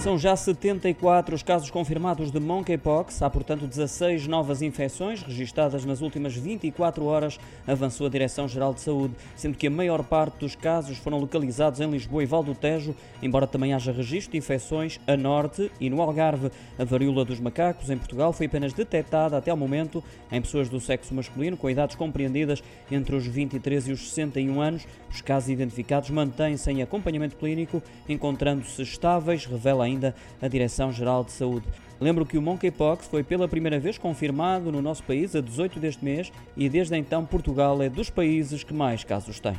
São já 74 os casos confirmados de monkeypox. Há, portanto, 16 novas infecções registadas nas últimas 24 horas, avançou a Direção-Geral de Saúde, sendo que a maior parte dos casos foram localizados em Lisboa e Val do Tejo, embora também haja registro de infecções a norte e no Algarve. A varíola dos macacos em Portugal foi apenas detectada até ao momento em pessoas do sexo masculino com idades compreendidas entre os 23 e os 61 anos. Os casos identificados mantêm-se em acompanhamento clínico, encontrando-se estáveis, revela ainda a Direção-Geral de Saúde. Lembro que o monkeypox foi pela primeira vez confirmado no nosso país a 18 deste mês e desde então Portugal é dos países que mais casos tem.